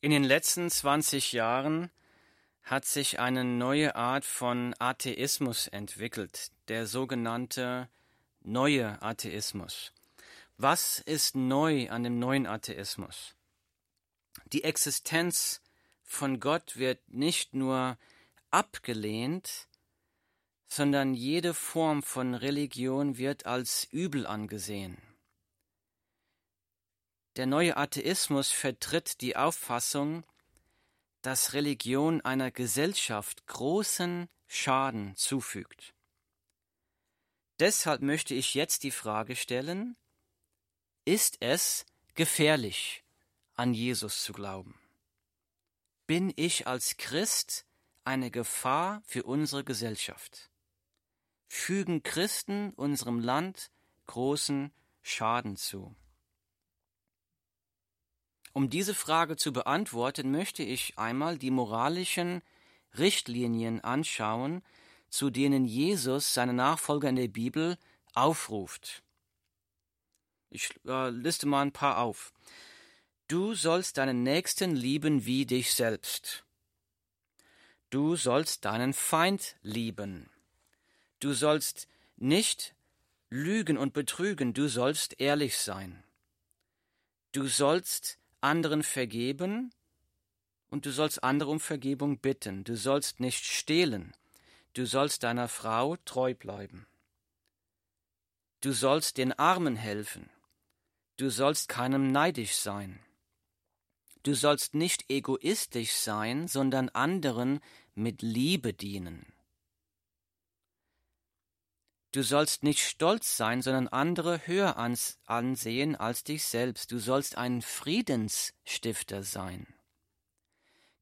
In den letzten 20 Jahren hat sich eine neue Art von Atheismus entwickelt, der sogenannte neue Atheismus. Was ist neu an dem neuen Atheismus? Die Existenz von Gott wird nicht nur abgelehnt, sondern jede Form von Religion wird als übel angesehen. Der neue Atheismus vertritt die Auffassung, dass Religion einer Gesellschaft großen Schaden zufügt. Deshalb möchte ich jetzt die Frage stellen, ist es gefährlich, an Jesus zu glauben? Bin ich als Christ eine Gefahr für unsere Gesellschaft? Fügen Christen unserem Land großen Schaden zu? Um diese Frage zu beantworten, möchte ich einmal die moralischen Richtlinien anschauen, zu denen Jesus seine Nachfolger in der Bibel aufruft. Ich äh, liste mal ein paar auf. Du sollst deinen Nächsten lieben wie dich selbst. Du sollst deinen Feind lieben. Du sollst nicht lügen und betrügen, du sollst ehrlich sein. Du sollst anderen vergeben und du sollst andere um Vergebung bitten. Du sollst nicht stehlen. Du sollst deiner Frau treu bleiben. Du sollst den Armen helfen. Du sollst keinem neidisch sein. Du sollst nicht egoistisch sein, sondern anderen mit Liebe dienen. Du sollst nicht stolz sein, sondern andere höher ansehen als dich selbst. Du sollst ein Friedensstifter sein.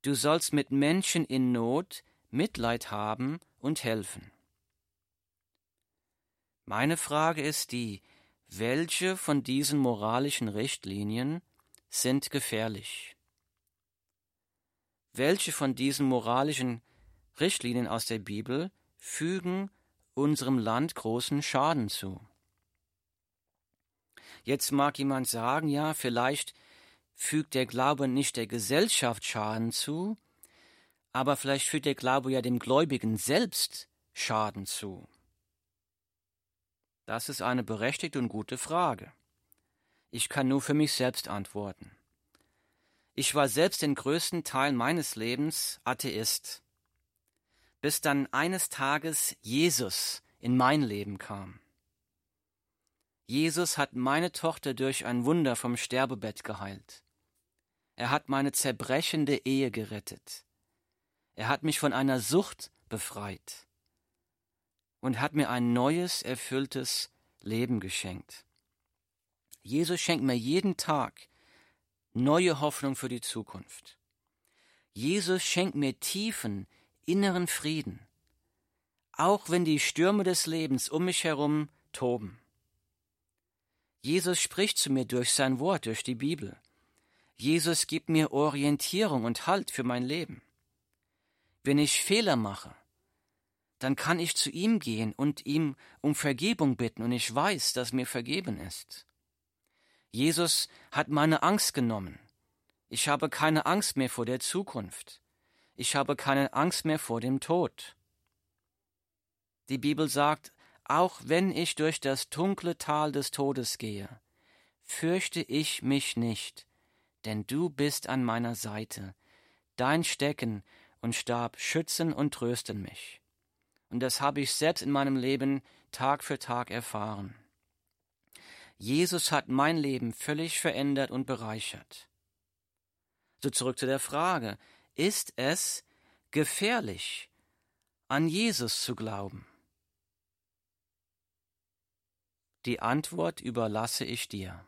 Du sollst mit Menschen in Not Mitleid haben und helfen. Meine Frage ist die, welche von diesen moralischen Richtlinien sind gefährlich? Welche von diesen moralischen Richtlinien aus der Bibel fügen unserem Land großen Schaden zu. Jetzt mag jemand sagen, ja, vielleicht fügt der Glaube nicht der Gesellschaft Schaden zu, aber vielleicht fügt der Glaube ja dem Gläubigen selbst Schaden zu. Das ist eine berechtigte und gute Frage. Ich kann nur für mich selbst antworten. Ich war selbst den größten Teil meines Lebens Atheist bis dann eines Tages Jesus in mein Leben kam. Jesus hat meine Tochter durch ein Wunder vom Sterbebett geheilt. Er hat meine zerbrechende Ehe gerettet. Er hat mich von einer Sucht befreit und hat mir ein neues, erfülltes Leben geschenkt. Jesus schenkt mir jeden Tag neue Hoffnung für die Zukunft. Jesus schenkt mir Tiefen inneren Frieden, auch wenn die Stürme des Lebens um mich herum toben. Jesus spricht zu mir durch sein Wort, durch die Bibel. Jesus gibt mir Orientierung und Halt für mein Leben. Wenn ich Fehler mache, dann kann ich zu ihm gehen und ihm um Vergebung bitten, und ich weiß, dass mir vergeben ist. Jesus hat meine Angst genommen. Ich habe keine Angst mehr vor der Zukunft ich habe keine Angst mehr vor dem Tod. Die Bibel sagt, auch wenn ich durch das dunkle Tal des Todes gehe, fürchte ich mich nicht, denn du bist an meiner Seite, dein Stecken und Stab schützen und trösten mich. Und das habe ich selbst in meinem Leben Tag für Tag erfahren. Jesus hat mein Leben völlig verändert und bereichert. So zurück zu der Frage, ist es gefährlich, an Jesus zu glauben? Die Antwort überlasse ich dir.